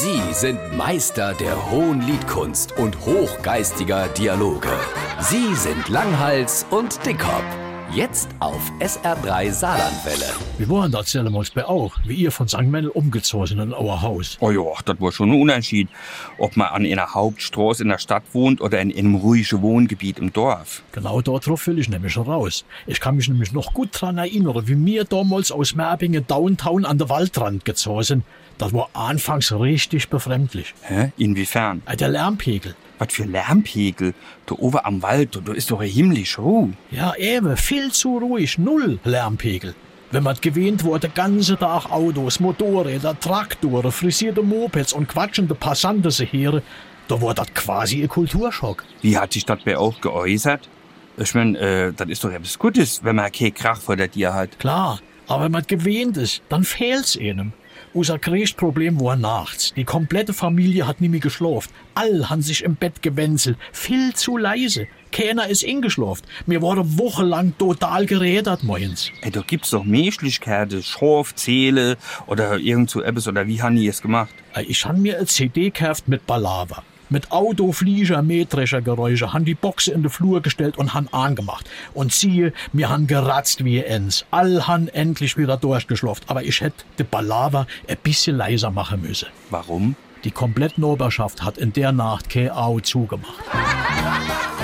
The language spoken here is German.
Sie sind Meister der hohen Liedkunst und hochgeistiger Dialoge. Sie sind Langhals und Dickhop. Jetzt auf SR3 Saarlandwelle. Wie waren das damals bei auch, wie ihr von St. Mendel umgezogen sind in euer Haus? Oh ja, das war schon ein Unterschied, ob man an einer Hauptstraße in der Stadt wohnt oder in einem ruhigen Wohngebiet im Dorf. Genau darauf will ich nämlich raus. Ich kann mich nämlich noch gut dran erinnern, wie wir damals aus Merbingen Downtown an der Waldrand gezogen sind. Das war anfangs richtig befremdlich. Hä? Inwiefern? Äh, Der Lärmpegel. Was für Lärmpegel? Da oben am Wald, da ist doch himmlisch Ruhe. Ja, eben, viel zu ruhig, null Lärmpegel. Wenn man gewöhnt wurde, den ganzen Tag Autos, Motorräder, Traktoren, frisierte Mopeds und quatschende Passanten zu hören, da war das quasi ein Kulturschock. Wie hat sich das bei auch geäußert? Ich mein, äh, das ist doch etwas Gutes, wenn man keinen Krach vor der Tier hat. Klar, aber wenn man gewöhnt ist, dann fehlt's einem. Unser größtes Problem war nachts. Die komplette Familie hat nie mehr geschlafen. All han sich im Bett gewenzelt. Viel zu leise. Keiner ist eingeschlafen. Mir wurde wochenlang total gerädert morgens. Ey, da gibt's doch Menschlichkeiten, Schorf, Zähle oder irgend so etwas, oder wie haben die es gemacht? Äh, Ich han mir eine CD gekauft mit Balava. Mit Autoflieger, Mähdreschergeräusche, han die Boxe in den Flur gestellt und han angemacht. Und siehe, mir han geratzt wie ens. All han endlich wieder durchgeschlafen. Aber ich hätte de Balava ein bisschen leiser machen müssen. Warum? Die komplette Noberschaft hat in der Nacht kein Au zugemacht.